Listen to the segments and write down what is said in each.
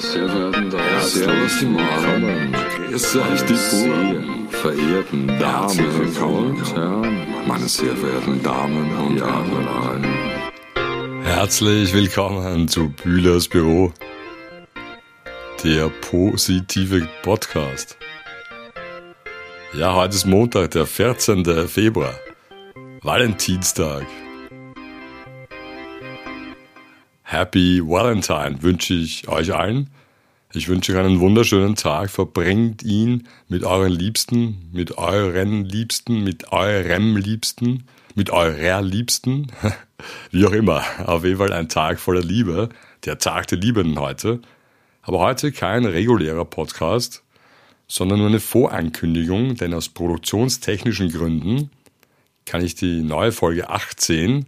Servus die Morgen. Grüß euch die sehr verehrten Damen und Herren. Meine sehr verehrten Damen und Herren. Herzlich willkommen zu Bühlers Büro, der positive Podcast. Ja, heute ist Montag, der 14. Februar, Valentinstag. Happy Valentine wünsche ich euch allen. Ich wünsche euch einen wunderschönen Tag. Verbringt ihn mit euren Liebsten, mit euren Liebsten, mit eurem Liebsten, mit eurer Liebsten. Wie auch immer. Auf jeden Fall ein Tag voller Liebe. Der Tag der Liebenden heute. Aber heute kein regulärer Podcast, sondern nur eine Vorankündigung, denn aus produktionstechnischen Gründen kann ich die neue Folge 18,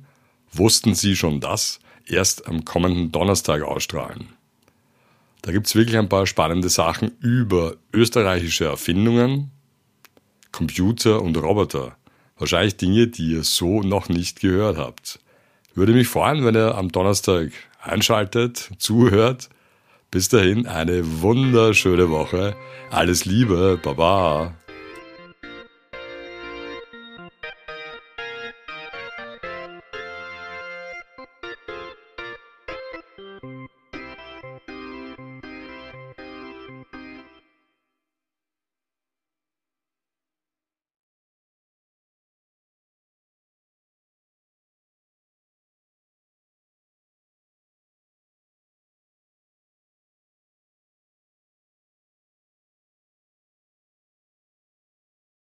wussten Sie schon das, erst am kommenden Donnerstag ausstrahlen. Da gibt es wirklich ein paar spannende Sachen über österreichische Erfindungen, Computer und Roboter. Wahrscheinlich Dinge, die ihr so noch nicht gehört habt. Würde mich freuen, wenn ihr am Donnerstag einschaltet, zuhört. Bis dahin eine wunderschöne Woche. Alles Liebe, Baba.